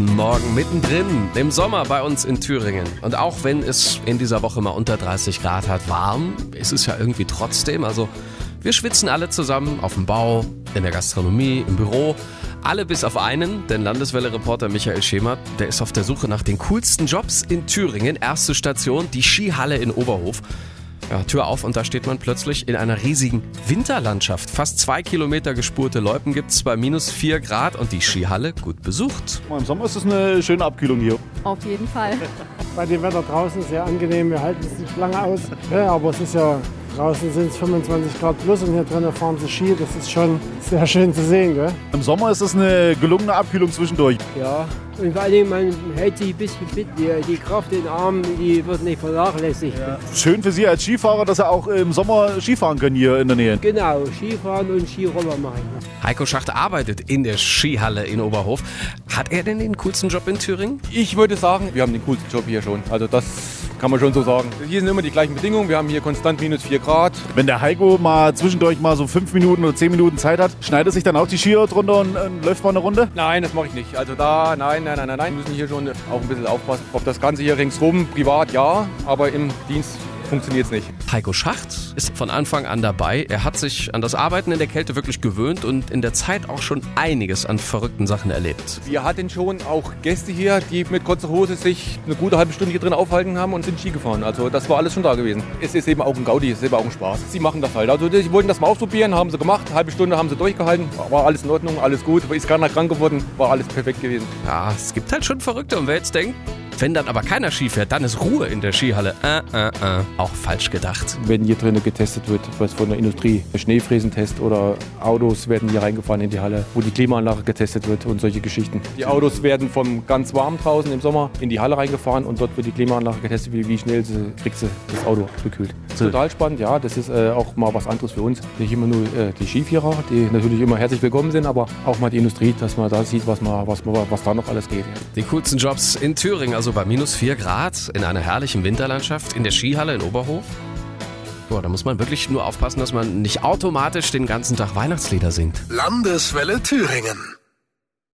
guten Morgen mittendrin im Sommer bei uns in Thüringen. Und auch wenn es in dieser Woche mal unter 30 Grad hat, warm, ist es ja irgendwie trotzdem. Also wir schwitzen alle zusammen auf dem Bau, in der Gastronomie, im Büro. Alle bis auf einen, denn Landeswelle-Reporter Michael Schemert, der ist auf der Suche nach den coolsten Jobs in Thüringen. Erste Station, die Skihalle in Oberhof. Ja, Tür auf und da steht man plötzlich in einer riesigen Winterlandschaft. Fast zwei Kilometer gespurte Loipen gibt es bei minus vier Grad und die Skihalle gut besucht. Im Sommer ist es eine schöne Abkühlung hier. Auf jeden Fall. Bei dem Wetter draußen sehr angenehm. Wir halten es nicht lange aus. Ja, aber es ist ja draußen sind es 25 Grad plus und hier drinnen fahren sie Ski. Das ist schon sehr schön zu sehen. Gell? Im Sommer ist es eine gelungene Abkühlung zwischendurch. Ja, und vor allem, man hält sich ein bisschen fit. Die, die Kraft in den Armen, die wird nicht vernachlässigt. Ja. Schön für Sie als Skifahrer, dass Sie auch im Sommer Skifahren können hier in der Nähe. Genau, Skifahren und Skiroller machen. Heiko Schacht arbeitet in der Skihalle in Oberhof. Hat er denn den coolsten Job in Thüringen? Ich würde sagen, wir haben den coolsten Job hier schon. Also das kann man schon so sagen. Hier sind immer die gleichen Bedingungen. Wir haben hier konstant minus 4 Grad. Wenn der Heiko mal zwischendurch mal so 5 Minuten oder 10 Minuten Zeit hat, schneidet sich dann auch die Skier drunter und, und läuft mal eine Runde? Nein, das mache ich nicht. Also da, nein, nein, nein, nein, nein. Wir müssen hier schon auch ein bisschen aufpassen. Auf das Ganze hier ringsrum, privat ja, aber im Dienst funktioniert es nicht. Heiko Schacht ist von Anfang an dabei. Er hat sich an das Arbeiten in der Kälte wirklich gewöhnt und in der Zeit auch schon einiges an verrückten Sachen erlebt. Wir hatten schon auch Gäste hier, die mit kurzer Hose sich eine gute halbe Stunde hier drin aufhalten haben und sind Ski gefahren. Also das war alles schon da gewesen. Es ist eben auch ein Gaudi, es ist eben auch ein Spaß. Sie machen das halt. Also sie wollten das mal ausprobieren, haben sie gemacht. Halbe Stunde haben sie durchgehalten. War alles in Ordnung, alles gut. Ist keiner krank geworden, war alles perfekt gewesen. Ja, es gibt halt schon Verrückte. Und wer jetzt denkt, wenn dann aber keiner Ski fährt, dann ist Ruhe in der Skihalle. Äh, äh, äh. Auch falsch gedacht. Wenn hier drinnen getestet wird, was von der Industrie, Schneefräsentest oder Autos werden hier reingefahren in die Halle, wo die Klimaanlage getestet wird und solche Geschichten. Die Autos werden vom ganz warm draußen im Sommer in die Halle reingefahren und dort wird die Klimaanlage getestet, wie, schnell sie, kriegt sie das Auto gekühlt. Total spannend, ja. Das ist äh, auch mal was anderes für uns. Nicht immer nur äh, die Skifahrer, die natürlich immer herzlich willkommen sind, aber auch mal die Industrie, dass man da sieht, was, man, was, was da noch alles geht. Ja. Die coolsten Jobs in Thüringen, also bei minus 4 Grad in einer herrlichen Winterlandschaft in der Skihalle in Oberhof. Boah, da muss man wirklich nur aufpassen, dass man nicht automatisch den ganzen Tag Weihnachtslieder singt. Landeswelle Thüringen.